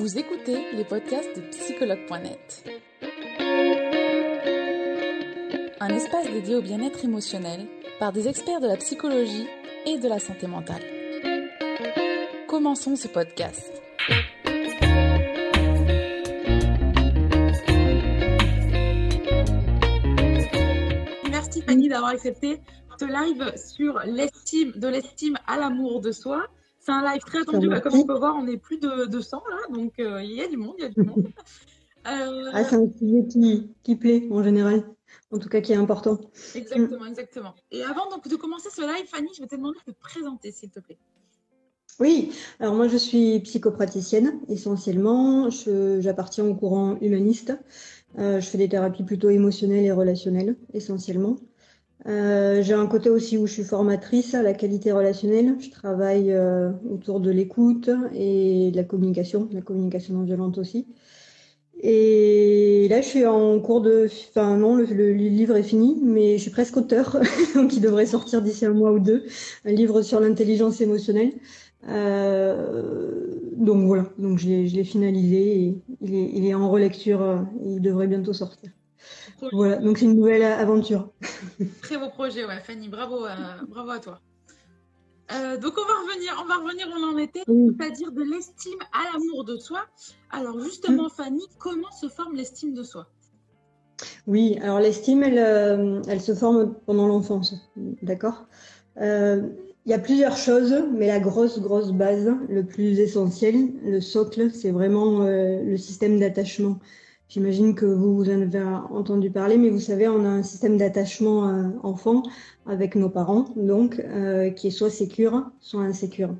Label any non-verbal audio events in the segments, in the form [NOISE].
Vous écoutez les podcasts de psychologue.net. Un espace dédié au bien-être émotionnel par des experts de la psychologie et de la santé mentale. Commençons ce podcast. Merci Fanny d'avoir accepté ce live sur l'estime, de l'estime à l'amour de soi. C'est un live très attendu. Bah, comme on peut voir, on est plus de 200 là, donc euh, il y a du monde, il y a du monde. Euh, [LAUGHS] ah, c'est un sujet qui, qui, plaît en général, en tout cas qui est important. Exactement, exactement. Et avant donc, de commencer ce live, Fanny, je vais te demander de te présenter, s'il te plaît. Oui, alors moi je suis psychopraticienne essentiellement, j'appartiens au courant humaniste, euh, je fais des thérapies plutôt émotionnelles et relationnelles essentiellement. Euh, j'ai un côté aussi où je suis formatrice à la qualité relationnelle. Je travaille euh, autour de l'écoute et de la communication, la communication non violente aussi. Et là, je suis en cours de. Enfin, non, le, livre est fini, mais je suis presque auteur, [LAUGHS] donc il devrait sortir d'ici un mois ou deux. Un livre sur l'intelligence émotionnelle. Euh, donc voilà, donc je l'ai finalisé et il est, en relecture. Euh, il devrait bientôt sortir. Voilà, donc c'est une nouvelle aventure. [LAUGHS] Très beau projet, ouais, Fanny, bravo, euh, bravo à toi. Euh, donc on va revenir, on va revenir on en était, c'est-à-dire de l'estime à l'amour de soi. Alors justement, mm. Fanny, comment se forme l'estime de soi? Oui, alors l'estime, elle, euh, elle, se forme pendant l'enfance, d'accord? Il y a plusieurs choses, mais la grosse, grosse base, le plus essentiel, le socle, c'est vraiment le système d'attachement J'imagine que vous, vous en avez entendu parler, mais vous savez, on a un système d'attachement euh, enfant avec nos parents, donc euh, qui est soit sécure, soit insécure.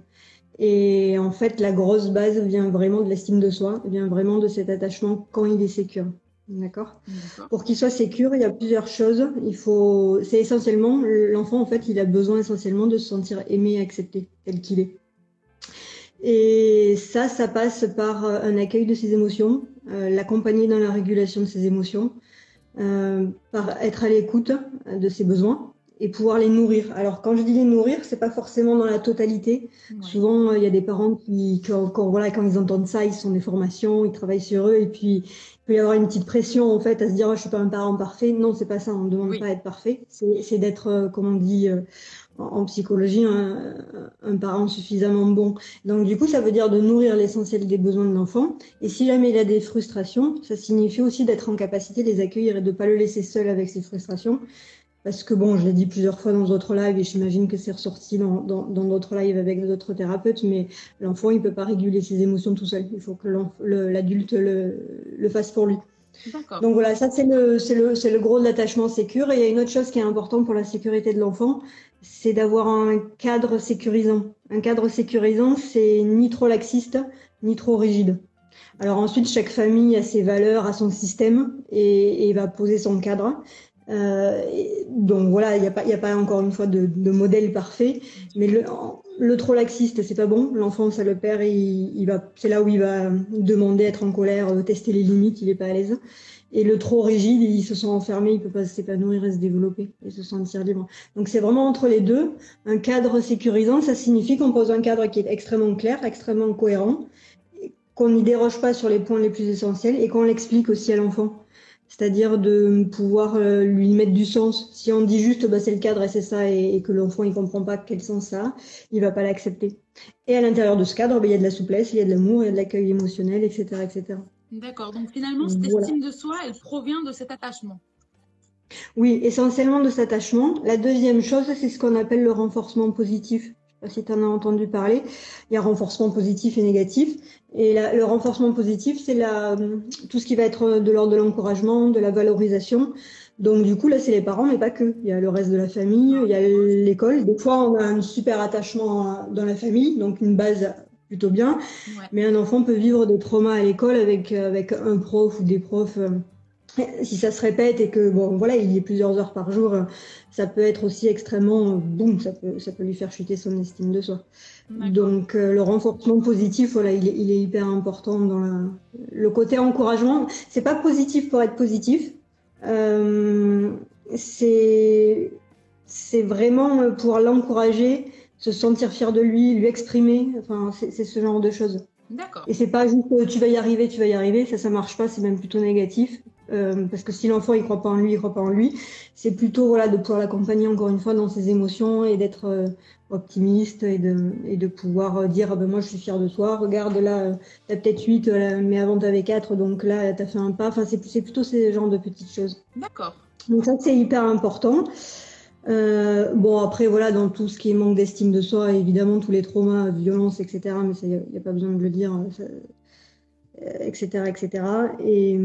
Et en fait, la grosse base vient vraiment de l'estime de soi, vient vraiment de cet attachement quand il est sécure. D'accord? Pour qu'il soit sécure, il y a plusieurs choses. Il faut, c'est essentiellement l'enfant en fait, il a besoin essentiellement de se sentir aimé et accepté tel qu'il est. Et ça, ça passe par euh, un accueil de ses émotions, l'accompagner dans la régulation de ses émotions, euh, par être à l'écoute de ses besoins et pouvoir les nourrir. Alors quand je dis les nourrir, c'est pas forcément dans la totalité. Souvent, il y a des parents qui, quand, voilà, quand ils entendent ça, ils sont des formations, ils travaillent sur eux, et puis il peut y avoir une petite pression en fait à se dire oh, je suis pas un parent parfait. Non, c'est pas ça. On ne demande pas à être parfait. C'est d'être, comme on dit, en psychologie un, parent suffisamment bon. Donc du coup, ça veut dire de nourrir l'essentiel des besoins de l'enfant. Et si jamais il a des frustrations, ça signifie aussi d'être en capacité de les accueillir et de ne pas le laisser seul avec ses frustrations. Parce que bon, je l'ai dit plusieurs fois dans d'autres lives et j'imagine que c'est ressorti dans d'autres lives avec d'autres thérapeutes, mais l'enfant, il peut pas réguler ses émotions tout seul. Il faut que l'adulte le, le fasse pour lui. Donc voilà, ça c'est le, gros de l'attachement sécure. Et il y a une autre chose qui est importante pour la sécurité de l'enfant, c'est d'avoir un cadre sécurisant. Un cadre sécurisant, c'est ni trop laxiste, ni trop rigide. Alors ensuite, chaque famille a ses valeurs, a son système et, va poser son cadre. Euh, donc voilà, il n'y a, pas, a pas encore une fois de, modèle parfait, mais le, trop laxiste, c'est pas bon. L'enfant, ça le perd, il, va, c'est là où il va demander, être en colère, euh, tester les limites, il est pas à l'aise. Et le trop rigide, il se sent enfermé, il peut pas s'épanouir et se développer et se sentir libre. Donc c'est vraiment entre les deux. Un cadre sécurisant, ça signifie qu'on pose un cadre qui est extrêmement clair, extrêmement cohérent, qu'on n'y déroge pas sur les points les plus essentiels et qu'on l'explique aussi à l'enfant. C'est-à-dire de pouvoir euh, lui mettre du sens. Si on dit juste bah, c'est le cadre et c'est ça et, que l'enfant il comprend pas quel sens ça a, il va pas l'accepter. Et à l'intérieur de ce cadre, bah, il y a de la souplesse, il y a de l'amour, il y a de l'accueil émotionnel, etc., etc. D'accord. Donc finalement, cette estime de soi, elle provient de cet attachement. Oui, essentiellement de cet attachement. La deuxième chose, c'est ce qu'on appelle le renforcement positif. Pas si tu en as entendu parler. Il y a renforcement positif et négatif. Et le renforcement positif, c'est tout ce qui va être de l'ordre de l'encouragement, de la valorisation. Donc du coup, là, c'est les parents, mais pas que. Il y a le reste de la famille, il y a l'école. Des fois, on a un super attachement dans la famille, donc une base plutôt bien. Mais un enfant peut vivre des traumas à l'école avec, euh, avec un prof ou des profs. Si ça se répète et que bon voilà il y a plusieurs heures par jour, ça peut être aussi extrêmement boum, ça peut ça peut lui faire chuter son estime de soi. Donc euh, le renforcement positif, voilà, il est, il est hyper important dans la, le côté encouragement. C'est pas positif pour être positif. Euh, c'est c'est vraiment pour l'encourager se sentir fier de lui, lui exprimer. Enfin, c'est ce genre de choses. D'accord. Et c'est pas juste euh, tu vas y arriver, tu vas y arriver, ça, ça marche pas, c'est même plutôt négatif. Euh, parce que si l'enfant il croit pas en lui, il croit pas en lui, c'est plutôt voilà de pouvoir l'accompagner encore une fois dans ses émotions et d'être euh, optimiste et de, et de pouvoir euh, dire ah ben moi je suis fière de toi, regarde là t'as peut-être 8 mais avant t'avais 4 donc là t'as fait un pas, enfin c'est, c'est plutôt ces genres de petites choses. D'accord. Donc ça c'est hyper important. Euh, bon, après, voilà, dans tout ce qui est manque d'estime de soi, évidemment, tous les traumas, violences, etc., mais il n'y a, pas besoin de le dire, etc., euh, etc. Et,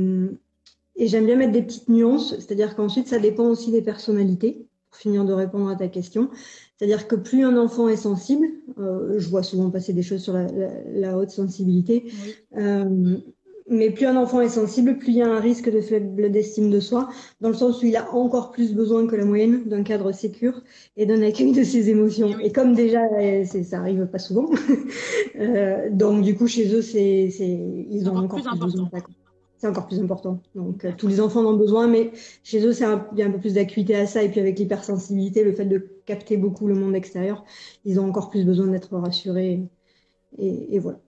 et j'aime bien mettre des petites nuances, c'est-à-dire qu'ensuite, ça dépend aussi des personnalités, pour finir de répondre à ta question. C'est-à-dire que plus un enfant est sensible, euh, je vois souvent passer des choses sur la, la, haute sensibilité, euh, mais plus un enfant est sensible, plus il y a un risque de faible d'estime de soi, dans le sens où il a encore plus besoin que la moyenne d'un cadre sécure et d'un accueil de ses émotions. Et comme déjà, ça arrive pas souvent, [LAUGHS] euh, donc du coup chez eux, c'est, ils ont encore, plus, besoin. C'est encore plus important. Donc euh, tous les enfants en ont besoin, mais chez eux, c'est il y a un peu plus d'acuité à ça. Et puis avec l'hypersensibilité, le fait de capter beaucoup le monde extérieur, ils ont encore plus besoin d'être rassurés. et voilà.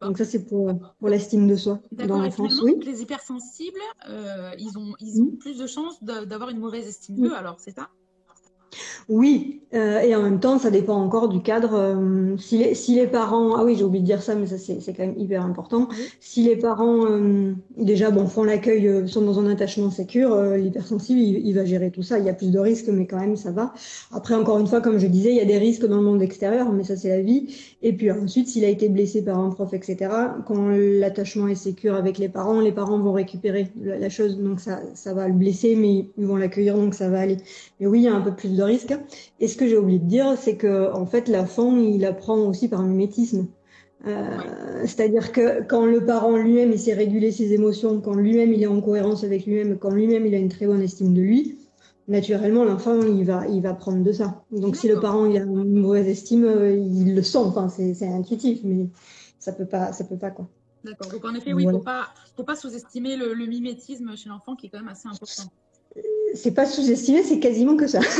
Donc ça, c'est pour, pour l'estime de soi dans l'enfance. Oui. Les hypersensibles, euh, ils, ont, ils ont plus de chances d'avoir une mauvaise estime d'eux, alors c'est ça? Oui, euh, et en même temps, ça dépend encore du cadre. Euh, si, les, si, les, parents, ah oui, j'ai oublié de dire ça, mais ça c'est quand même hyper important. Si les parents euh, déjà bon font l'accueil, sont dans un attachement sécure, l'hypersensible il, va gérer tout ça. Il y a plus de risques, mais quand même ça va. Après, encore une fois, comme je disais, il y a des risques dans le monde extérieur, mais ça c'est la vie. Et puis ensuite, s'il a été blessé par un prof, etc. Quand l'attachement est sécure avec les parents, les parents vont récupérer la, la chose, donc ça, ça va le blesser, mais ils vont l'accueillir, donc ça va aller. Mais oui, il y a un peu plus de risques. Et ce que j'ai oublié de dire, c'est que en fait, l'enfant, il apprend aussi par mimétisme. Euh, c'est-à-dire que quand le parent lui-même il sait réguler ses émotions, quand lui-même il est en cohérence avec lui-même, quand lui-même il a une très bonne estime de lui, naturellement l'enfant il va il va prendre de ça. Donc si le parent il a une mauvaise estime, euh, il le sent. Enfin c'est intuitif, mais ça peut pas ça peut pas quoi. D'accord. Donc en effet oui, il faut pas faut pas sous-estimer le, le, mimétisme chez l'enfant qui est quand même assez important c'est pas sous-estimé, c'est quasiment que ça. [LAUGHS]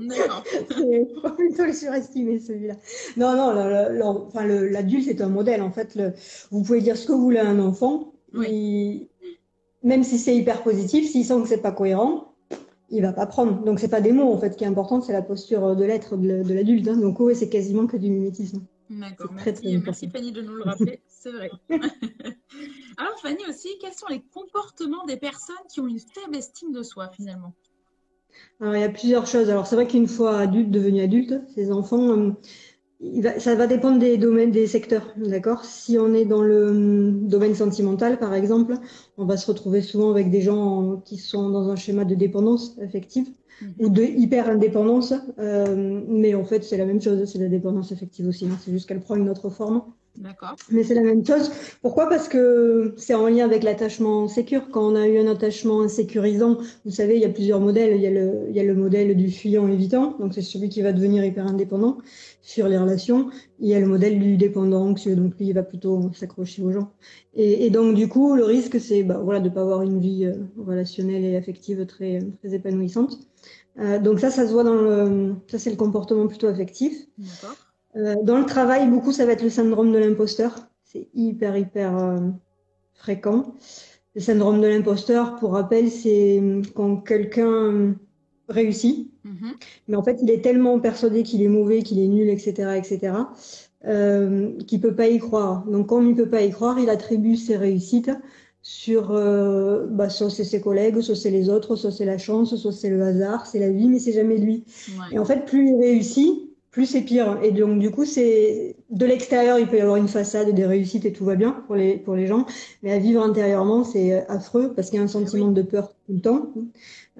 C'est plutôt le surestimer celui-là. Non, non, enfin, l'adulte est un modèle. En fait, le, vous pouvez dire ce que vous voulez à un enfant, même si c'est hyper positif, s'il sent que c'est pas cohérent, il va pas prendre. Donc c'est pas des mots en fait qui est important, c'est la posture de l'être de l'adulte. Hein. Donc oui, c'est quasiment que du mimétisme. D'accord, merci, merci Fanny de nous le rappeler, [LAUGHS] c'est vrai. [LAUGHS] Alors Fanny aussi, quels sont les comportements des personnes qui ont une faible estime de soi finalement? Alors il y a plusieurs choses. Alors c'est vrai qu'une fois adulte, devenu adulte, ces enfants, euh, ça va dépendre des domaines, des secteurs, d'accord? Si on est dans le hum, domaine sentimental, par exemple, on va se retrouver souvent avec des gens qui sont dans un schéma de dépendance affective mhm. ou de hyper-indépendance, euh, mais en fait, c'est la même chose, c'est la dépendance affective aussi, hein. c'est juste qu'elle prend une autre forme. D'accord. Mais c'est la même chose. Pourquoi? Parce que c'est en lien avec l'attachement sécure. Quand on a eu un attachement insécurisant, vous savez, il y a plusieurs modèles. Il y a le, il y a le modèle du fuyant évitant, donc c'est celui qui va devenir hyper indépendant sur les relations. Il y a le modèle du dépendant anxieux, donc lui, il va plutôt s'accrocher aux gens. Et, et, donc, du coup, le risque, c'est bah, voilà, de ne pas avoir une vie euh, relationnelle et affective très, très épanouissante. Euh, donc ça, ça se voit dans le... Ça, c'est le comportement plutôt affectif. D'accord. Euh, dans le travail, beaucoup, ça va être le syndrome de l'imposteur. C'est hyper, hyper euh, fréquent. Le syndrome de l'imposteur, pour rappel, c'est quand quelqu'un réussit, mhm. mais en fait, il est tellement persuadé qu'il est mauvais, qu'il est nul, etc., etc., euh, qu'il peut pas y croire. Donc, comme il peut pas y croire, il attribue ses réussites sur euh, bah, soit c'est ses collègues, soit c'est les autres, soit c'est la chance, soit c'est le hasard, c'est la vie, mais c'est jamais lui. Et en fait, plus il réussit, plus c'est pire. Et donc, du coup, c'est de l'extérieur, il peut y avoir une façade, des réussites et tout va bien pour les, pour les gens. Mais à vivre intérieurement, c'est euh, affreux parce qu'il y a un sentiment de peur tout le temps.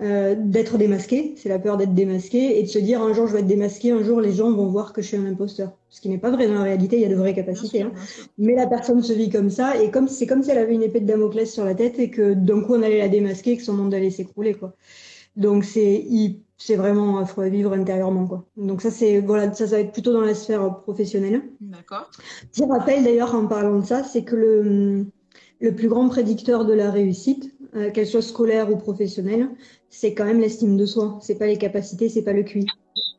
Euh, d'être démasqué, c'est la peur d'être démasqué et de se dire un jour je vais être démasqué, un jour les gens vont voir que je suis un imposteur. Ce qui n'est pas vrai dans la réalité, il y a de vraies capacités. hein. Mais la personne se vit comme ça et comme c'est comme si elle avait une épée de Damoclès sur la tête et que d'un coup on allait la démasquer et que son monde allait s'écrouler. quoi. Donc c'est c'est vraiment affreux à vivre intérieurement quoi. Donc ça c'est voilà ça, ça va être plutôt dans la sphère professionnelle. D'accord. Petit rappel d'ailleurs en parlant de ça, c'est que le le plus grand prédicteur de la réussite, euh, qu'elle soit scolaire ou professionnelle, c'est quand même l'estime de soi. C'est pas les capacités, c'est pas le QI.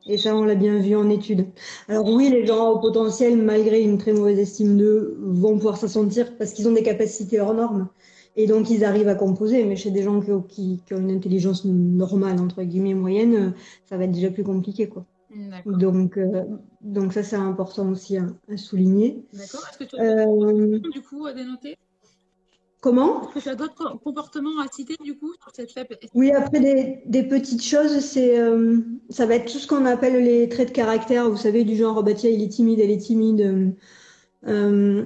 Et ça, on l'a bien vu en études. Alors oui, les gens au potentiel, malgré une très mauvaise estime d'eux, vont pouvoir s'en sentir parce qu'ils ont des capacités hors normes. Et donc, ils arrivent à composer. Mais chez des gens qui, qui, ont une intelligence normale, entre guillemets, moyenne, ça va être déjà plus compliqué, quoi. Donc, euh, donc ça, c'est important aussi à, souligner. D'accord. Est-ce que tu as euh... du coup à dénoter? Comment? Est-ce que tu as d'autres comportements à citer du coup sur cette faible Oui, après des, des petites choses, c'est euh, ça va être tout ce qu'on appelle les traits de caractère. Vous savez, du genre, bah, tiens, il est timide, elle est timide. Euh,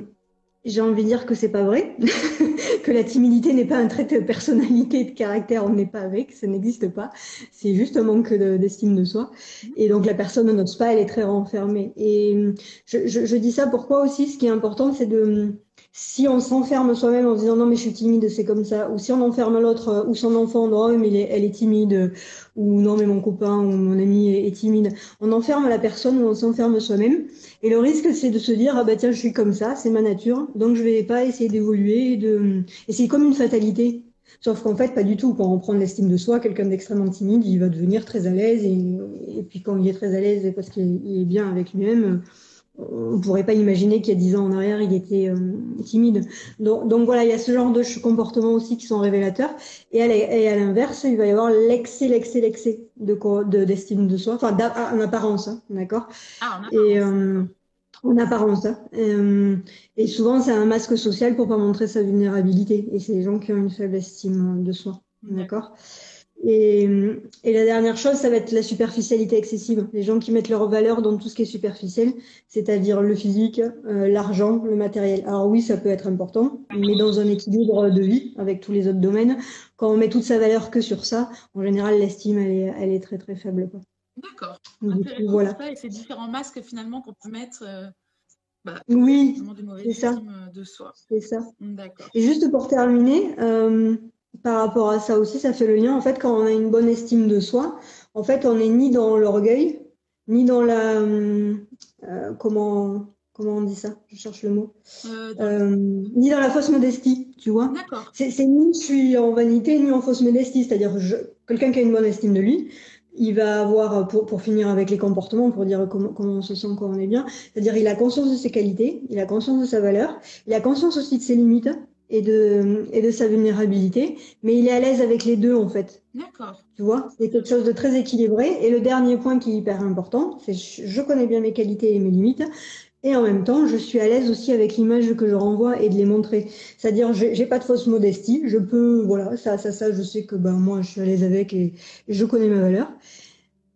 j'ai envie de dire que c'est pas vrai, [LAUGHS] que la timidité n'est pas un trait de personnalité, de caractère, on n'est pas avec, ça n'existe pas. C'est juste un manque d'estime de, soi. Et donc la personne n'ose pas, elle est très renfermée. Et je, je, je dis ça pourquoi aussi, ce qui est important, c'est de si on s'enferme soi-même en disant non mais je suis timide, c'est comme ça, ou si on enferme l'autre euh, ou son enfant, non mais elle est timide, ou non mais mon copain ou mon ami est, timide, on enferme la personne ou on s'enferme soi-même. Et le risque c'est de se dire ah bah tiens je suis comme ça, c'est ma nature, donc je vais pas essayer d'évoluer, de et c'est comme une fatalité. Sauf qu'en fait, pas du tout. Quand on prend l'estime de soi, quelqu'un d'extrêmement timide, il va devenir très à l'aise. Et, et, puis quand il est très à l'aise, parce qu'il est bien avec lui-même, on ne pourrait pas imaginer qu'il y a dix ans en arrière, il était euh, timide. Donc, donc, voilà, il y a ce genre de comportements aussi qui sont révélateurs. Et à l'inverse, il va y avoir l'excès, l'excès, l'excès de d'estime de, soi, enfin en apparence, hein, d'accord? Ah, en apparence. Et, euh, en apparence. Hein. Euh, et souvent, c'est un masque social pour pas montrer sa vulnérabilité. Et c'est les gens qui ont une faible estime de soi, d'accord? Et, et, la dernière chose, ça va être la superficialité excessive. Les gens qui mettent leur valeur dans tout ce qui est superficiel, c'est-à-dire le physique, euh, l'argent, le matériel. Alors oui, ça peut être important, mais dans un équilibre de vie avec tous les autres domaines, quand on met toute sa valeur que sur ça, en général, l'estime, elle est, elle est très très faible. D'accord. Voilà. Et ces différents masques finalement qu'on peut mettre. Euh, bah, oui, c'est ça. De soi. C'est ça. D'accord. Et juste pour terminer. Euh, par rapport à ça aussi, ça fait le lien. En fait, quand on a une bonne estime de soi, en fait, on n'est ni dans l'orgueil, ni dans la. Euh, comment, comment on dit ça? Je cherche le mot. Euh, euh, ni dans la fausse modestie, tu vois? D'accord. C'est ni je suis en vanité, ni en fausse modestie. C'est-à-dire, quelqu'un qui a une bonne estime de lui, il va avoir, pour, pour finir avec les comportements, pour dire comment, comment on se sent quand on est bien, c'est-à-dire il a conscience de ses qualités, il a conscience de sa valeur, il a conscience aussi de ses limites et de, et de sa vulnérabilité, mais il est à l'aise avec les deux en fait. D'accord. Tu vois, c'est quelque chose de très équilibré. Et le dernier point qui est hyper important, c'est je connais bien mes qualités et mes limites, et en même temps, je suis à l'aise aussi avec l'image que je renvoie et de les montrer. C'est-à-dire, j'ai pas de fausse modestie, je peux, voilà, ça, ça, ça, je sais que ben moi, je suis à l'aise avec et, je connais ma valeur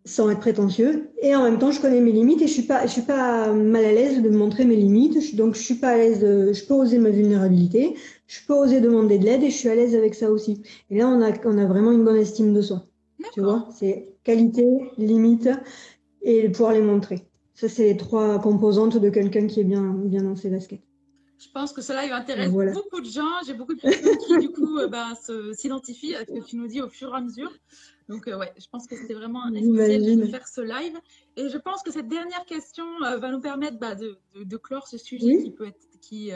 sans être prétentieux. Et en même temps, je connais mes limites et je suis pas, je suis pas mal à l'aise de montrer mes limites. Donc, je suis pas à l'aise, de, je peux oser ma vulnérabilité je peux oser demander de l'aide et je suis à l'aise avec ça aussi. Et là, on a, on a vraiment une bonne estime de soi. Tu vois, c'est qualité, limite et pouvoir les montrer. Ça, c'est les trois composantes de quelqu'un qui est bien, bien dans ses baskets. Je pense que cela intéresse beaucoup de gens. J'ai beaucoup de personnes qui, du coup, euh, ben, s'identifient à ce que tu nous dis au fur et à mesure. Donc, euh, ouais, je pense que c'était vraiment essentiel de faire ce live. Et je pense que cette dernière question euh, va nous permettre bah, de, de, clore ce sujet qui peut être, qui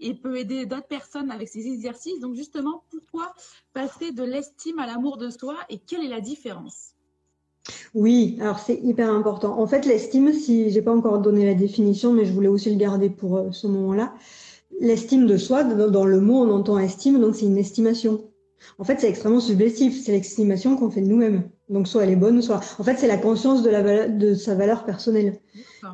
et peut aider d'autres personnes avec ces exercices. Donc, justement, pourquoi passer de l'estime à l'amour de soi et quelle est la différence? Oui, alors c'est hyper important. En fait, l'estime, si j'ai pas encore donné la définition, mais je voulais aussi le garder pour ce moment-là, l'estime de soi, dans le mot, on entend estime, donc c'est une estimation. En fait, c'est extrêmement subjectif. C'est l'estimation qu'on fait de nous-mêmes. Donc, soit elle est bonne, soit. En fait, c'est la conscience de, la de sa valeur personnelle.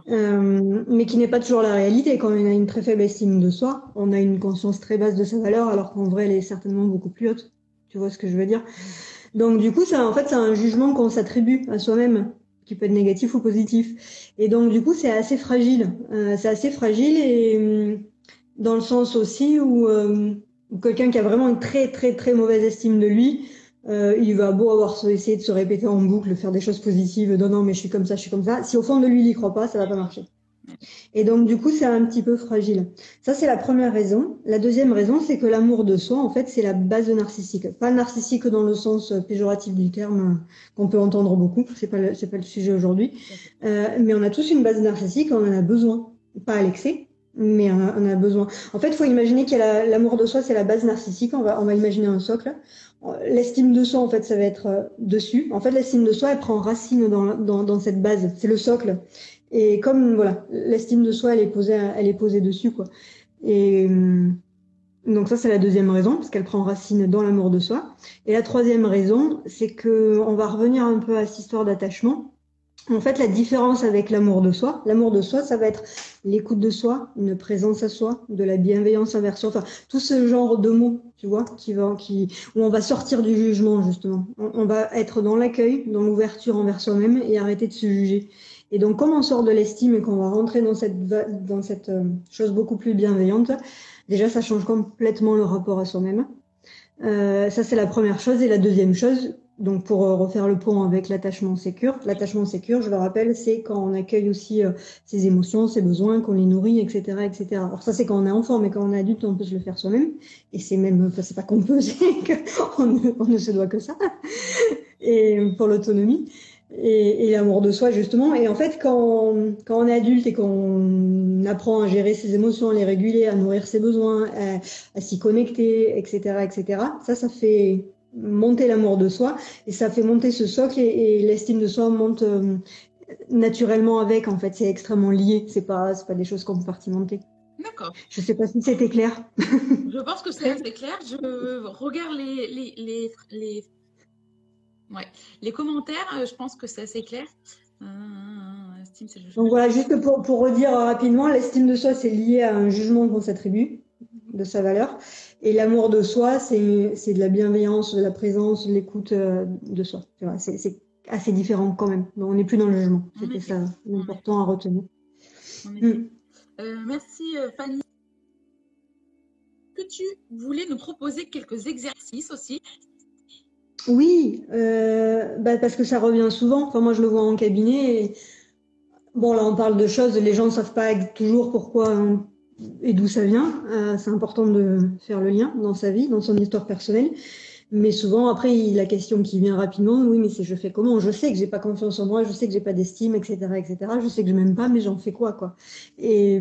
Euh, mais qui n'est pas toujours la réalité. Quand on a une très faible estime de soi, on a une conscience très basse de sa valeur, alors qu'en vrai, elle est certainement beaucoup plus haute. Tu vois ce que je veux dire? Donc, du coup, ça, en fait, c'est un jugement qu'on s'attribue à soi-même, qui peut être négatif ou positif. Et donc, du coup, c'est assez fragile. Euh, c'est assez fragile et dans le sens aussi où, euh, quelqu'un qui a vraiment une très très très mauvaise estime de lui, euh, il va beau avoir essayé de se répéter en boucle, faire des choses positives, non non mais je suis comme ça, je suis comme ça. Si au fond de lui il y croit pas, ça va pas marcher. Et donc du coup c'est un petit peu fragile. Ça c'est la première raison. La deuxième raison c'est que l'amour de soi en fait c'est la base narcissique. Pas narcissique dans le sens péjoratif du terme qu'on peut entendre beaucoup. C'est pas c'est pas le sujet aujourd'hui. Euh, mais on a tous une base narcissique, on en a besoin, pas à l'excès mais on a, besoin. En fait, il faut imaginer qu'il y a l'amour de soi, c'est la base narcissique. On va, on va imaginer un socle. L'estime de soi, en fait, ça va être euh, dessus. En fait, l'estime de soi, elle prend racine dans, dans cette base. C'est le socle. Et comme voilà, l'estime de soi, elle est posée, elle est posée dessus, quoi. Et hum, donc ça, c'est la deuxième raison, parce qu'elle prend racine dans l'amour de soi. Et la troisième raison, c'est que on va revenir un peu à cette histoire d'attachement. En fait, la différence avec l'amour de soi, l'amour de soi, ça va être l'écoute de soi, une présence à soi, de la bienveillance envers soi, enfin tout ce genre de mots, tu vois, qui va, qui, où on va sortir du jugement justement. On, va être dans l'accueil, dans l'ouverture envers soi-même et arrêter de se juger. Et donc, comme on sort de l'estime et qu'on va rentrer dans cette dans cette euh, chose beaucoup plus bienveillante, déjà ça change complètement le rapport à soi-même. Euh, ça c'est la première chose et la deuxième chose, donc pour euh, refaire le pont avec l'attachement sécure, l'attachement sécure, je le rappelle, c'est quand on accueille aussi euh, ses émotions, ses besoins, qu'on les nourrit, etc., etc. Alors ça c'est quand on est enfant, mais quand on est adulte, on peut se le faire soi-même. Et c'est même, enfin, c'est pas qu'on peut, [LAUGHS] c'est qu'on ne, on ne se doit que ça. Et pour l'autonomie et, et l'amour de soi justement. Et en fait, quand, quand on est adulte et qu'on apprend à gérer ses émotions, à les réguler, à nourrir ses besoins, à, à s'y connecter, etc., etc. Ça, ça fait monter l'amour de soi et ça fait monter ce socle et, l'estime de soi monte euh, naturellement avec. En fait, c'est extrêmement lié. C'est pas, c'est pas des choses compartimentées. D'accord. Je sais pas si c'était clair. je pense que c'est assez clair. Je regarde les, les, les, les, ouais. les commentaires. Euh, je pense que c'est assez clair. Euh, Donc voilà, juste pour, pour redire rapidement, l'estime de soi, c'est lié à un jugement qu'on s'attribue de sa valeur. Et l'amour de soi, c'est de la bienveillance, de la présence, de l'écoute euh, de soi. C'est assez différent quand même. Donc, on n'est plus dans le jugement. C'était ça l'important à retenir. Hmm. Euh, merci Fanny. Que tu voulais nous proposer quelques exercices aussi Oui, bah parce que ça revient souvent. Enfin, moi, je le vois en cabinet. Et... Bon, là, on parle de choses, les gens ne savent pas toujours pourquoi et d'où ça vient. Euh, c'est important de faire le lien dans sa vie, dans son histoire personnelle. Mais souvent, après, la question qui vient rapidement, oui, mais c'est je fais comment? Je sais que j'ai pas confiance en moi, je sais que j'ai pas d'estime, etc., etc. Je sais que je m'aime pas, mais j'en fais quoi, quoi? Et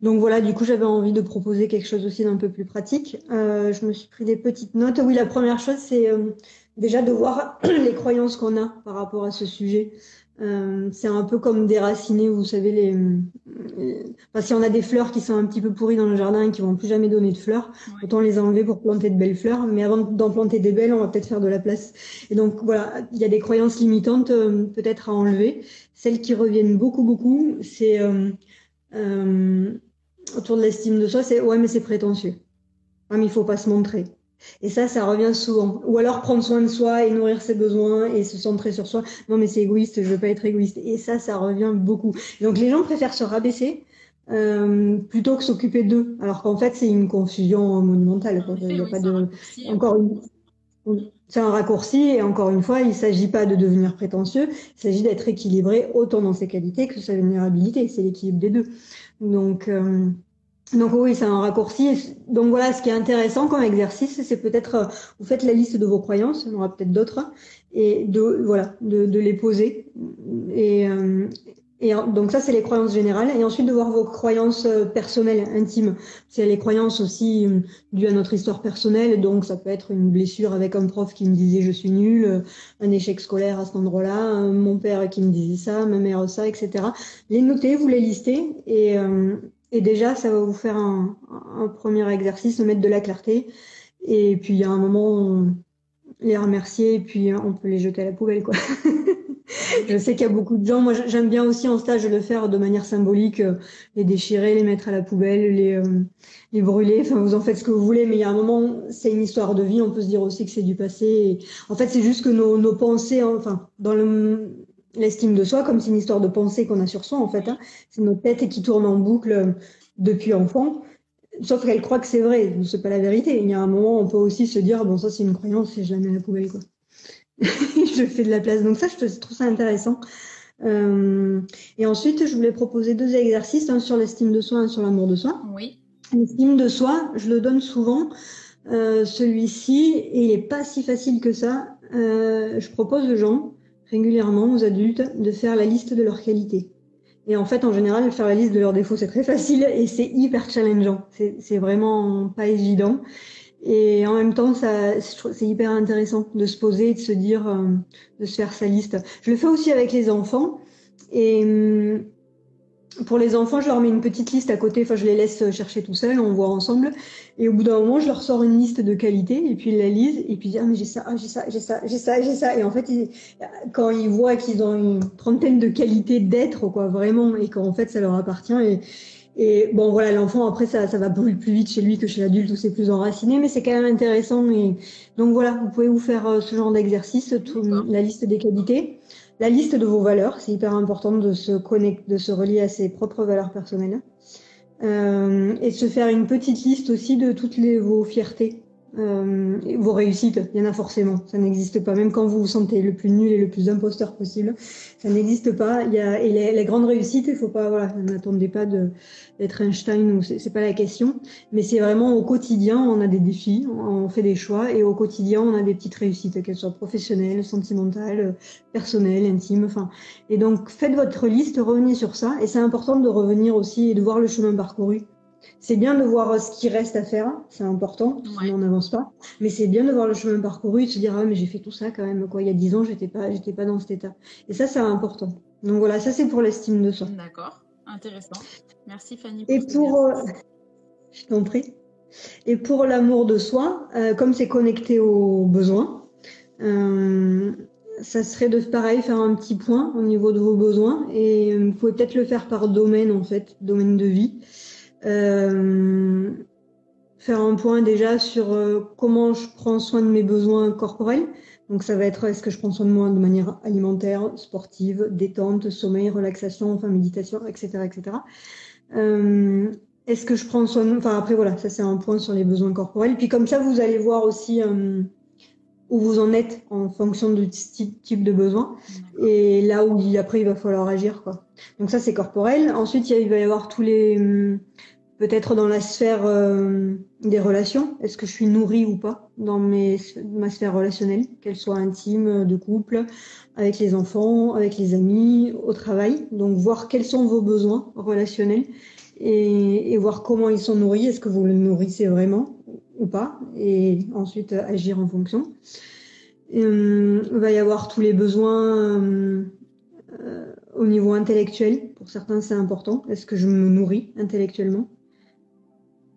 donc voilà, du coup, j'avais envie de proposer quelque chose aussi d'un peu plus pratique. Euh, je me suis pris des petites notes. Oui, la première chose, c'est euh, déjà de voir [CLEARS THROAT] les croyances qu'on a par rapport à ce sujet. Euh, c'est un peu comme déraciner, vous savez, les. Euh, enfin, si on a des fleurs qui sont un petit peu pourries dans le jardin et qui vont plus jamais donner de fleurs, autant les enlever pour planter de belles fleurs. Mais avant d'en planter des belles, on va peut-être faire de la place. Et donc voilà, il y a des croyances limitantes euh, peut-être à enlever. Celles qui reviennent beaucoup, beaucoup, c'est autour de l'estime de soi, c'est ouais, mais c'est prétentieux. Ouais, mais il faut pas se montrer. Et ça, ça revient souvent. Ou alors prendre soin de soi et nourrir ses besoins et se centrer sur soi. Non, mais c'est égoïste, je veux pas être égoïste. Et ça, ça revient beaucoup. Donc les gens préfèrent se rabaisser euh, plutôt que s'occuper d'eux. Alors qu'en fait, c'est une confusion monumentale. Il n'y a pas de... Encore une... C'est un raccourci et encore une fois, il ne s'agit pas de devenir prétentieux, il s'agit d'être équilibré autant dans ses qualités que sa vulnérabilité. C'est l'équilibre des deux. Donc, euh, donc oui, c'est un raccourci. Donc voilà, ce qui est intéressant comme exercice, c'est peut-être euh, vous faites la liste de vos croyances, il y en aura peut-être d'autres, et de voilà, de, de les poser. Et, euh, et donc ça, c'est les croyances générales. Et ensuite de voir vos croyances euh, personnelles, intimes. C'est les croyances aussi dues à notre histoire personnelle. Donc ça peut être une blessure avec un prof qui me disait je suis nul, un échec scolaire à cet endroit-là, mon père qui me disait ça, ma mère ça, etc. Les noter, vous les listez et et déjà, ça va vous faire un, premier exercice mettre de la clarté. Et puis, il y a un moment, les remercier puis on peut les jeter à la poubelle, quoi. [LAUGHS] je sais qu'il y a beaucoup de gens. Moi, j'aime bien aussi en stage le faire de manière symbolique, euh, les déchirer, les mettre à la poubelle, les, euh, les brûler. Enfin, vous en faites ce que vous voulez, mais il y a un moment, c'est une histoire de vie. On peut se dire aussi que c'est du passé. En fait, c'est juste que nos, nos pensées, enfin, dans le l'estime de soi, comme c'est une histoire de pensée qu'on a sur soi, en fait. Hein. C'est notre tête qui tourne en boucle euh, depuis enfant. Sauf qu'elle croit que c'est vrai, c'est pas la vérité. Il y a un moment, on peut aussi se dire, bon, ça c'est une croyance et je la mets à la poubelle, quoi. [LAUGHS] je fais de la place. Donc ça, je trouve ça intéressant. Euh, et ensuite, je voulais proposer deux exercices, un sur l'estime de soi, un sur l'amour de soi. Oui. L'estime de soi, je le donne souvent. Euh, celui-ci, et il n'est pas si facile que ça. Euh, je propose aux gens régulièrement aux adultes de faire la liste de leurs qualités. Et en fait, en général, faire la liste de leurs défauts, c'est très facile et c'est hyper challengeant. C'est vraiment pas évident. Et en même temps, c'est hyper intéressant de se poser et de se dire, euh, de se faire sa liste. Je le fais aussi avec les enfants. Et hum, pour les enfants, je leur mets une petite liste à côté, enfin je les laisse chercher tout seuls, on voit ensemble. Et au bout d'un moment, je leur sors une liste de qualité et puis ils la lisent et puis ils disent ah mais j'ai ça, ah, j'ai ça, j'ai ça, j'ai ça, j'ai ça. Et en fait, quand ils voient qu'ils ont une trentaine de qualités d'être quoi vraiment et qu'en fait ça leur appartient et, et bon voilà l'enfant après ça ça va plus, plus vite chez lui que chez l'adulte où c'est plus enraciné, mais c'est quand même intéressant et donc voilà vous pouvez vous faire euh, ce genre d'exercice, la liste des qualités la liste de vos valeurs. C'est hyper important de se connecter, de se relier à ses propres valeurs personnelles. Euh, et de se faire une petite liste aussi de toutes les, vos fiertés. Euh, vos réussites, il y en a forcément. Ça n'existe pas. Même quand vous vous sentez le plus nul et le plus imposteur possible, ça n'existe pas. Il y a, et les, les grandes réussites, il faut pas, voilà, n'attendez pas d'être Einstein ou c'est pas la question. Mais c'est vraiment au quotidien, on a des défis, on fait des choix et au quotidien, on a des petites réussites, qu'elles soient professionnelles, sentimentales, personnelles, intimes. Enfin, et donc faites votre liste, revenez sur ça. Et c'est important de revenir aussi et de voir le chemin parcouru c'est bien de voir ce qui reste à faire, c'est important, sinon on n'avance pas. Mais c'est bien de voir le chemin parcouru et de se dire ah mais j'ai fait tout ça quand même quoi. Il y a dix ans j'étais pas j'étais pas dans cet état. Et ça c'est important. Donc voilà ça c'est pour l'estime de soi. D'accord, intéressant. Merci Fanny. et pour euh, je t'en prie. Et pour l'amour de soi, euh, comme c'est connecté aux besoins, euh, ça serait de pareil faire un petit point au niveau de vos besoins et vous pouvez peut-être le faire par domaine en fait, domaine de vie. Euh, faire un point déjà sur euh, comment je prends soin de mes besoins corporels. Donc ça va être est-ce que je prends soin de moi de manière alimentaire, sportive, détente, sommeil, relaxation, enfin méditation, etc., etc. Euh, est-ce que je prends soin de... Enfin après voilà, ça c'est un point sur les besoins corporels. Puis comme ça vous allez voir aussi où vous en êtes en fonction du type de besoin et là où après il va falloir agir quoi. Donc ça c'est corporel. Ensuite il va y avoir tous les hum, peut-être dans la sphère euh, des relations. Est-ce que je suis nourrie ou pas dans mes, ma sphère relationnelle, qu'elle soit intime, de couple, avec les enfants, avec les amis, au travail? Donc voir quels sont vos besoins relationnels et, et voir comment ils sont nourris. Est-ce que vous le nourrissez vraiment? Ou pas Et ensuite agir en fonction. Euh, il va y avoir tous les besoins euh, au niveau intellectuel. Pour certains, c'est important. Est-ce que je me nourris intellectuellement?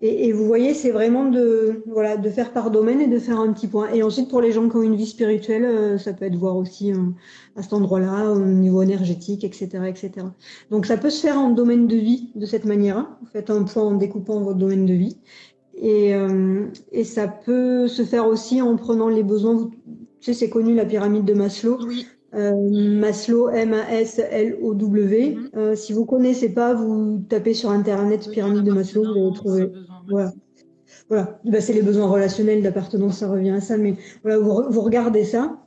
Et, vous voyez, c'est vraiment de, voilà, de faire par domaine et de faire un petit point. Et ensuite, pour les gens qui ont une vie spirituelle, euh, ça peut être voir aussi euh, à cet endroit-là, au niveau énergétique, etc., etc. Donc, ça peut se faire en domaine de vie de cette manière. Vous faites un point en découpant votre domaine de vie. Et, euh, et ça peut se faire aussi en prenant les besoins. Tu sais, c'est connu la pyramide de Maslow. Oui. Euh, Maslow, M-A-S-L-O-W. Mhm. Euh, si vous connaissez pas, vous tapez sur Internet pyramide de Maslow, vous allez trouver. Voilà. Voilà. Ben, c'est les besoins relationnels d'appartenance, ça revient à ça. Mais voilà, vous, vous regardez ça.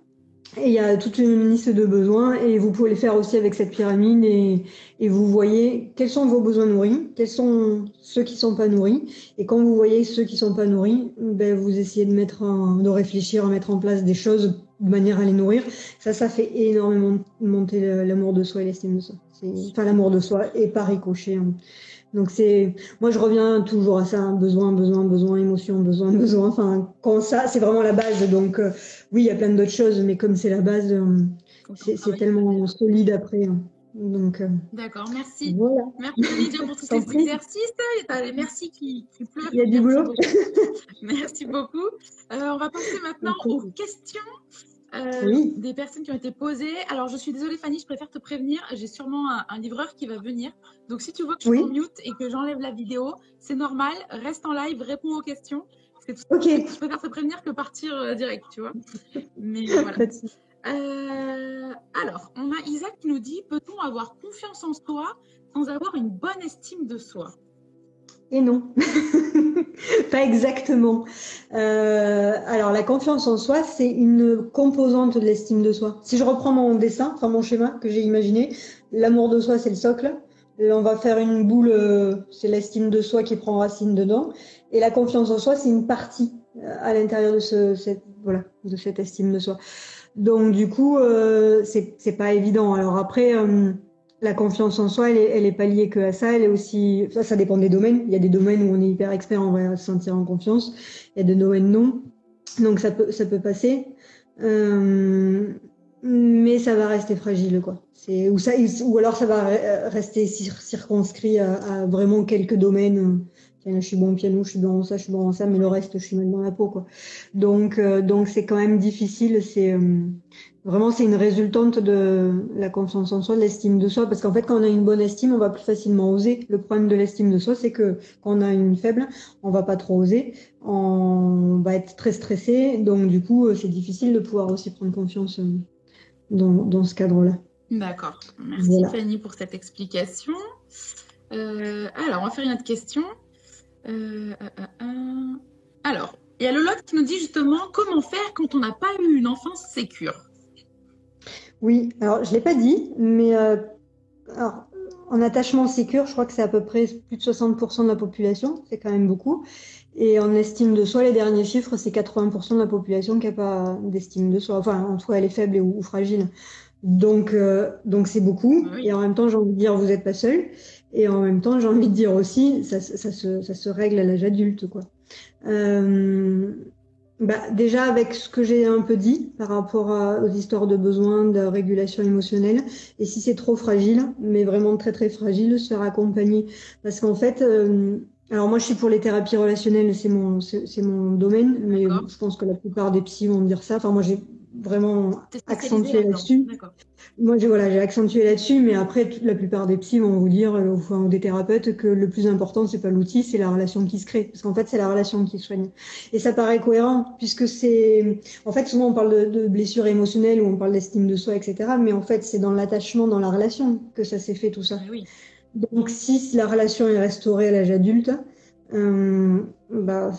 Et il y a toute une liste de besoins et vous pouvez les faire aussi avec cette pyramide et, vous voyez quels sont vos besoins nourris, quels sont ceux qui sont pas nourris. Et quand vous voyez ceux qui sont pas nourris, ben vous essayez de mettre, de réfléchir, à mettre en place des choses de manière à les nourrir. Ça, ça fait énormément monter l'amour de soi et l'estime de soi. Enfin, l'amour de soi et pas ricochet. Hein. Donc c'est, moi je reviens toujours à ça, hein. besoin, besoin, besoin, émotion, besoin, [LAUGHS] besoin. Enfin, quand ça, c'est vraiment la base. Donc euh, oui, il y a plein d'autres choses, mais comme c'est la base, euh, c'est tellement solide après. Hein. Donc. Euh, D'accord, merci. Voilà. Merci Lydia pour [LAUGHS] tous ces exercices. Merci qui, qui pleurent. Il y a du boulot. [LAUGHS] merci beaucoup. on va passer maintenant aux questions. Euh, des personnes qui ont été posées. Alors, je suis désolée, Fanny, je préfère te prévenir. J'ai sûrement un, livreur qui va venir. Donc, si tu vois que je suis en mute et que j'enlève la vidéo, c'est normal. Reste en live, réponds aux questions. Que je préfère te prévenir que partir euh, direct, tu vois. Mais [LAUGHS] voilà. Euh, alors, on a Isaac qui nous dit peut-on avoir confiance en soi sans avoir une bonne estime de soi? Et non, [LAUGHS] pas exactement. Euh, alors la confiance en soi, c'est une composante de l'estime de soi. Si je reprends mon dessin, enfin mon schéma que j'ai imaginé, l'amour de soi, c'est le socle. on va faire une boule, euh, c'est l'estime de soi qui prend racine dedans. Et la confiance en soi, c'est une partie euh, à l'intérieur de ce, cette, voilà, de cette estime de soi. Donc du coup, euh, c'est pas évident. Alors après la confiance en soi, elle est, pas liée que à ça. Elle est aussi, ça, dépend des domaines. Il y a des domaines où on est hyper expert, on va se sentir en confiance. Il y a des domaines non. Donc ça peut, ça peut passer. Euh, mais ça va rester fragile, quoi. Ou ça, ou alors ça va rester circonscrit à, vraiment quelques domaines. Tiens, je suis bon au piano, je suis bon en ça, je suis bon en ça, mais le reste, je suis mal dans la peau, quoi. Donc, euh, donc c'est quand même difficile. C'est euh, vraiment c'est une résultante de la confiance en soi, de l'estime de soi, parce qu'en fait, quand on a une bonne estime, on va plus facilement oser. Le problème de l'estime de soi, c'est que quand on a une faible, on va pas trop oser, on va être très stressé, donc du coup, euh, c'est difficile de pouvoir aussi prendre confiance dans, ce cadre-là. D'accord. Merci Fanny pour cette explication. Euh, alors, on va faire une autre question. Euh, euh, alors, il y a le lot qui nous dit justement comment faire quand on n'a pas eu une enfance sécure? Oui, alors je ne l'ai pas dit, mais en attachement sécure, je crois que c'est à peu près plus de 60% de la population, c'est quand même beaucoup. Et en estime de soi, les derniers chiffres, c'est 80% de la population qui n'a pas d'estime de soi. Enfin, en tout elle est faible ou, fragile. Donc, euh, donc c'est beaucoup. Et en même temps, j'ai envie de dire, vous n'êtes pas seul. Et en même temps, j'ai envie de dire aussi, ça, ça, se, ça se règle à l'âge adulte, quoi. Euh, bah, déjà, avec ce que j'ai un peu dit par rapport aux histoires de besoins, de régulation émotionnelle, et si c'est trop fragile, mais vraiment très très fragile, se faire accompagner. Parce qu'en fait, euh, alors moi, je suis pour les thérapies relationnelles, c'est mon, c'est mon domaine, mais je pense que la plupart des psys vont dire ça. Enfin, moi, j'ai vraiment accentué là-dessus. Moi, j'ai voilà, j'ai accentué là-dessus, mais après, la plupart des psys vont vous dire, euh, enfin, ou des thérapeutes, que le plus important, c'est pas l'outil, c'est la relation qui se crée, parce qu'en fait, c'est la relation qui soigne. Et ça paraît cohérent, puisque c'est, en fait, souvent on parle de, de blessures émotionnelles ou on parle d'estime de soi, etc. Mais en fait, c'est dans l'attachement, dans la relation que ça s'est fait tout ça. Oui. Donc, si la relation est restaurée à l'âge adulte, euh, bah,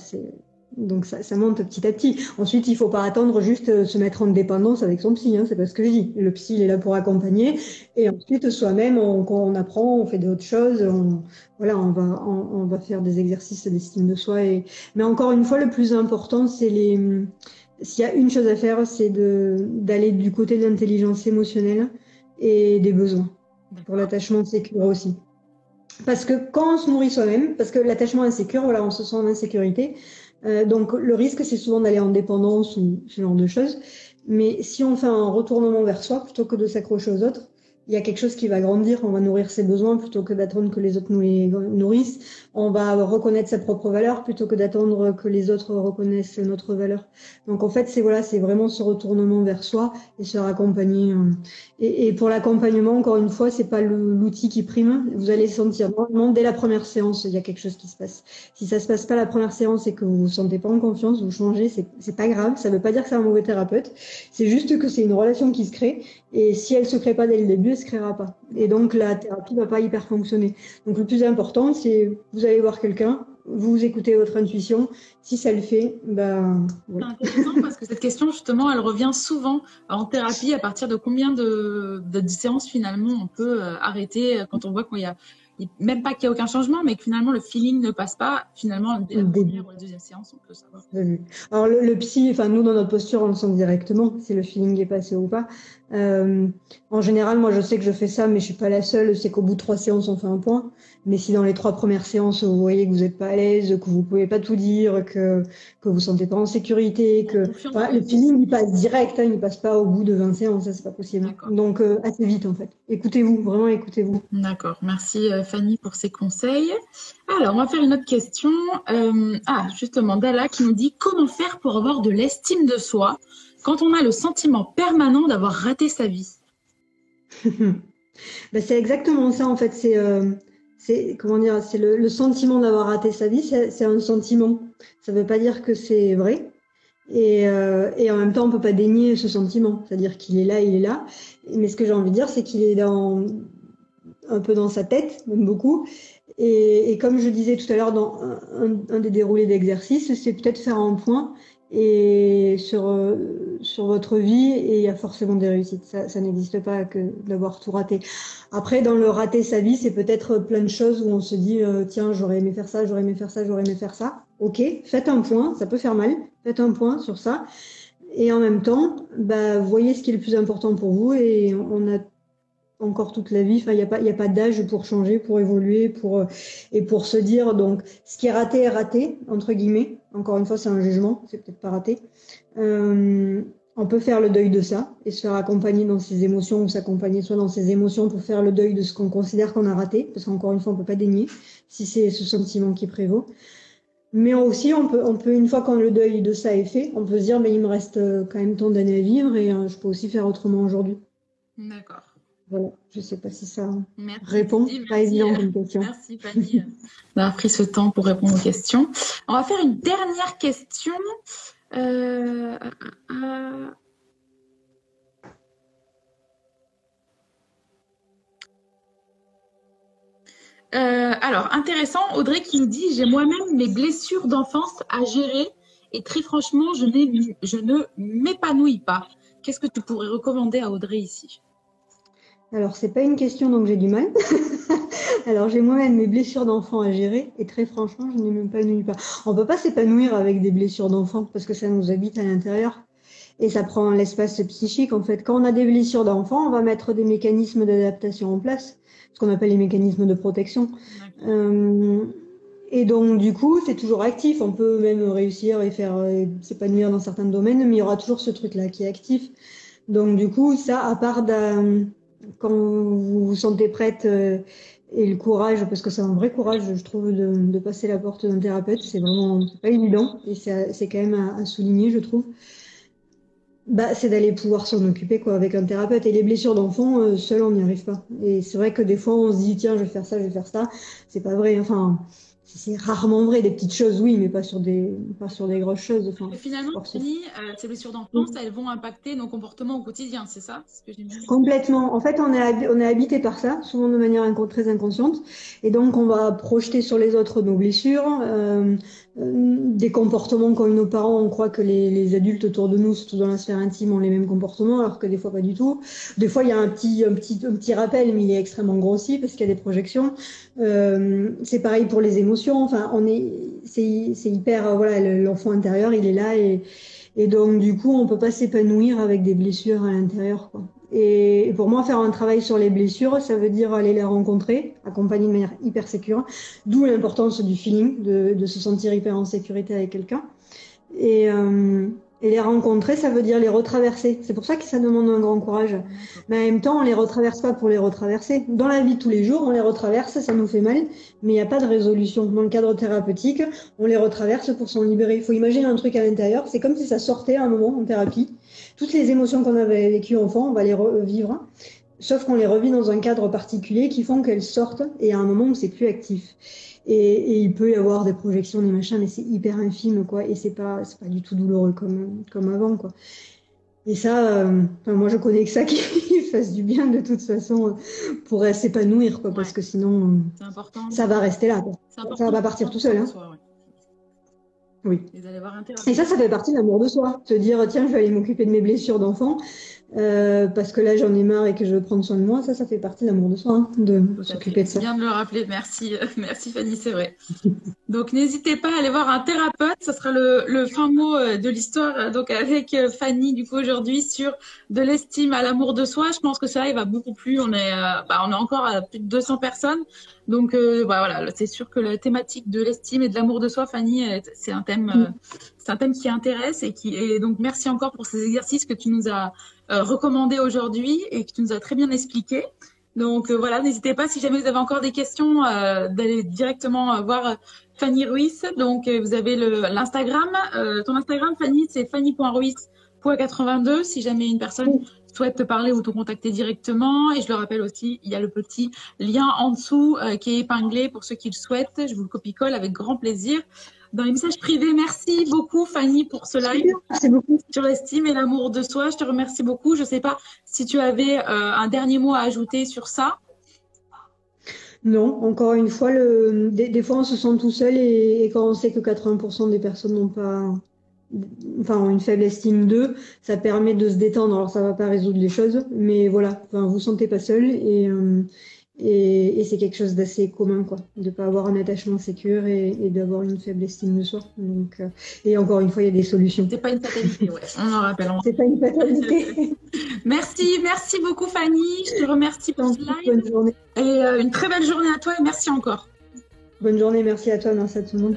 donc ça, ça, monte petit à petit. Ensuite, il faut pas attendre juste euh, se mettre en dépendance avec son psy. Hein, c'est pas ce que je dis. Le psy, il est là pour accompagner. Et ensuite, soi-même, on, quand on apprend, on fait d'autres choses. On, voilà, on va, on, on va faire des exercices d'estime de soi. Et... Mais encore une fois, le plus important, c'est les. S'il y a une chose à faire, c'est d'aller du côté de l'intelligence émotionnelle et des besoins pour l'attachement sécure aussi. Parce que quand on se nourrit soi-même, parce que l'attachement insécure, voilà, on se sent en insécurité. Euh, donc le risque, c'est souvent d'aller en dépendance ou ce genre de choses. Mais si on fait un retournement vers soi plutôt que de s'accrocher aux autres, il y a quelque chose qui va grandir, on va nourrir ses besoins plutôt que d'attendre que les autres nous les nourrissent. On va reconnaître sa propre valeur plutôt que d'attendre que les autres reconnaissent notre valeur. Donc en fait, c'est voilà, c'est vraiment ce retournement vers soi et se faire accompagner. Euh. Et, et pour l'accompagnement, encore une fois, c'est pas l'outil qui prime. Vous allez sentir normalement dès la première séance, il y a quelque chose qui se passe. Si ça se passe pas la première séance et que vous vous sentez pas en confiance, vous changez, c'est pas grave. Ça veut pas dire que c'est un mauvais thérapeute. C'est juste que c'est une relation qui se crée. Et si elle se crée pas dès le début, elle se créera pas. Et donc la thérapie va pas hyper fonctionner. Donc le plus important, c'est vous allez voir quelqu'un, vous écoutez votre intuition. Si ça le fait, ben. C'est intéressant parce que cette question, justement, elle revient souvent en thérapie. À partir de combien de, de séances, finalement, on peut euh, arrêter quand on voit qu'il y a même pas qu'il n'y a aucun changement, mais que finalement le feeling ne passe pas, finalement, dès la première ou la deuxième séance, on peut savoir. Alors le, psy, enfin nous dans notre posture, on le sent directement si le feeling est passé ou pas. Euh, en général, moi je sais que je fais ça, mais je suis pas la seule. C'est qu'au bout de trois séances, on fait un point. Mais si dans les trois premières séances, vous voyez que vous n'êtes pas à l'aise, que vous pouvez pas tout dire, que que vous sentez pas en sécurité, que le feeling il passe direct, hein, il passe pas au bout de 20 séances, ça c'est pas possible. Donc euh, assez vite en fait. Écoutez-vous, vraiment écoutez-vous. D'accord, merci euh, Fanny pour ces conseils. Alors on va faire une autre question. Euh, ah justement Dala qui nous dit comment faire pour avoir de l'estime de soi quand on a le sentiment permanent d'avoir raté sa vie? [LAUGHS] ben, c'est exactement ça en fait. C'est c'est comment dire, c'est le, sentiment d'avoir raté sa vie, c'est un sentiment. Ça ne veut pas dire que c'est vrai. Et, euh, et, en même temps, on peut pas dénier ce sentiment. C'est-à-dire qu'il est là, il est là. Mais ce que j'ai envie de dire, c'est qu'il est dans un peu dans sa tête, même beaucoup. Et, et comme je disais tout à l'heure dans un, un des déroulés d'exercice, c'est peut-être faire un point et sur, euh, sur votre vie et il y a forcément des réussites. Ça, ça n'existe pas que d'avoir tout raté. Après, dans le rater sa vie, c'est peut-être plein de choses où on se dit euh, tiens, j'aurais aimé faire ça, j'aurais aimé faire ça, j'aurais aimé faire ça. Ok, faites un point, ça peut faire mal. Faites un point sur ça. Et en même temps, bah, voyez ce qui est le plus important pour vous et on a encore toute la vie. Enfin, il n'y a pas, il a pas d'âge pour changer, pour évoluer, pour euh, et pour se dire donc ce qui est raté est raté entre guillemets. Encore une fois, c'est un jugement, c'est peut-être pas raté. Euh, on peut faire le deuil de ça et se faire accompagner dans ses émotions ou s'accompagner soit dans ses émotions pour faire le deuil de ce qu'on considère qu'on a raté, parce qu'encore une fois, on peut pas dénier si c'est ce sentiment qui prévaut. Mais aussi, on peut, on peut, une fois quand le deuil de ça est fait, on peut se dire, mais il me reste euh, quand même tant d'années à vivre et je peux aussi faire autrement aujourd'hui. D'accord. Voilà, je ne sais pas si ça répond. pas évident comme question. Merci Fanny [LAUGHS] d'avoir pris ce temps pour répondre aux questions. On va faire une dernière question. Euh, euh, euh, alors, intéressant, Audrey qui nous dit J'ai moi-même mes blessures d'enfance à gérer et très franchement, je, je ne m'épanouis pas. Qu'est-ce que tu pourrais recommander à Audrey ici? Alors, c'est pas une question, donc j'ai du mal. [LAUGHS] Alors, j'ai moi-même mes blessures d'enfant à gérer et très franchement, je ne m'épanouis pas. On peut pas s'épanouir avec des blessures d'enfant parce que ça nous habite à l'intérieur et ça prend l'espace psychique. En fait, quand on a des blessures d'enfant, on va mettre des mécanismes d'adaptation en place, ce qu'on appelle les mécanismes de protection. Euh, et donc, du coup, c'est toujours actif. On peut même réussir et faire euh, s'épanouir dans certains domaines, mais il y aura toujours ce truc-là qui est actif. Donc, du coup, ça, à part d'un quand vous vous sentez prête euh, et le courage, parce que c'est un vrai courage, je trouve, de, passer la porte d'un thérapeute, c'est vraiment pas évident et c'est quand même à, souligner, je trouve. Bah, c'est d'aller pouvoir s'en occuper quoi avec un thérapeute. Et les blessures d'enfant euh, seul on n'y arrive pas. Et c'est vrai que des fois on se dit tiens je vais faire ça je vais faire ça. C'est pas vrai enfin c'est rarement vrai, des petites choses, oui, mais pas sur des, pas sur des grosses choses. Enfin, finalement, euh, ces blessures d'enfance, elles vont impacter nos comportements au quotidien, c'est ça ce que Complètement. En fait, on est, on est habité par ça, souvent de manière très inconsciente. Et donc, on va projeter sur les autres nos blessures, euh, des comportements qu'ont nos parents. On croit que les, les, adultes autour de nous, surtout dans la sphère intime, ont les mêmes comportements, alors que des fois, pas du tout. Des fois, il y a un petit, un petit, un petit rappel, mais il est extrêmement grossi parce qu'il y a des projections. Euh, c'est pareil pour les émotions Enfin, on est, c'est, hyper, voilà, l'enfant intérieur, il est là et, et donc du coup, on peut pas s'épanouir avec des blessures à l'intérieur, quoi. Et pour moi, faire un travail sur les blessures, ça veut dire aller les rencontrer, accompagner de manière hyper sécure, d'où l'importance du feeling, de, se sentir hyper en sécurité avec quelqu'un. Et, euh, et les rencontrer, ça veut dire les retraverser. C'est pour ça que ça demande un grand courage. Mais en même temps, on les retraverse pas pour les retraverser. Dans la vie de tous les jours, on les retraverse, ça nous fait mal, mais il n'y a pas de résolution. Dans le cadre thérapeutique, on les retraverse pour s'en libérer. Il faut imaginer un truc à l'intérieur. C'est comme si ça sortait un moment en thérapie. Toutes les émotions qu'on avait vécues enfant, on va les revivre. Sauf qu'on les revit dans un cadre particulier qui font qu'elles sortent et à un moment où c'est plus actif. Et, et, il peut y avoir des projections, des machins, mais c'est hyper infime, quoi. Et c'est pas, c'est pas du tout douloureux comme, comme avant, quoi. Et ça, euh, moi, je connais que ça [LAUGHS] qui fasse du bien de toute façon pour s'épanouir, quoi, parce que sinon, ça va rester là. Ça va pas partir tout seul. Hein. Oui. Et ça, ça fait partie de l'amour de soi. Se dire, tiens, je vais aller m'occuper de mes blessures d'enfant. Euh, parce que là j'en ai marre et que je veux prendre soin de moi, ça, ça fait partie de l'amour de soi, hein, de s'occuper de ça. bien de le rappeler, merci, euh, [LAUGHS] merci Fanny, c'est vrai. Donc n'hésitez pas à aller voir un thérapeute, ça sera le, le fin mot euh, de l'histoire, donc avec Fanny du coup aujourd'hui sur de l'estime à l'amour de soi. Je pense que ça il va beaucoup plus, on est, bah, on est encore à plus de 200 personnes, donc bah, voilà, c'est sûr que la thématique de l'estime et de l'amour de soi, Fanny, c'est un thème, c'est un thème qui intéresse et qui, et donc merci encore pour ces exercices que tu nous as recommandé aujourd'hui et que tu nous as très bien expliqué. Donc euh, voilà, n'hésitez pas si jamais vous avez encore des questions euh, d'aller directement voir Fanny Ruiz. Donc vous avez l'Instagram, ton Instagram Fanny c'est fanny.ruiz.82 si jamais une personne souhaite te parler ou te contacter directement. Et je le rappelle aussi, il y a le petit lien en dessous qui est épinglé pour ceux qui le souhaitent. Je vous le copie-colle avec grand plaisir dans les messages privés. Merci beaucoup, Fanny, pour ce live sur l'estime et l'amour de soi. Je te remercie beaucoup. Je ne sais pas si tu avais euh, un dernier mot à ajouter sur ça. Non, encore une fois, le, des, fois on se sent tout seul et, quand on sait que 80% des personnes n'ont pas, enfin, une faible estime d'eux, ça permet de se détendre. Alors ça ne va pas résoudre les choses, mais voilà, enfin, vous sentez pas seul et, euh, Et, c'est quelque chose d'assez commun, quoi, de ne pas avoir un attachement sécure et, d'avoir une faible estime de soi. Donc, euh, et encore une fois, il y a des solutions. C'est pas une fatalité, ouais. On en rappelle. C'est pas une fatalité. [LAUGHS] merci, merci beaucoup Fanny. Je te remercie pour ce live. Bonne journée. Et euh, une très belle journée à toi et merci encore. Bonne journée, merci à toi, merci à tout le monde.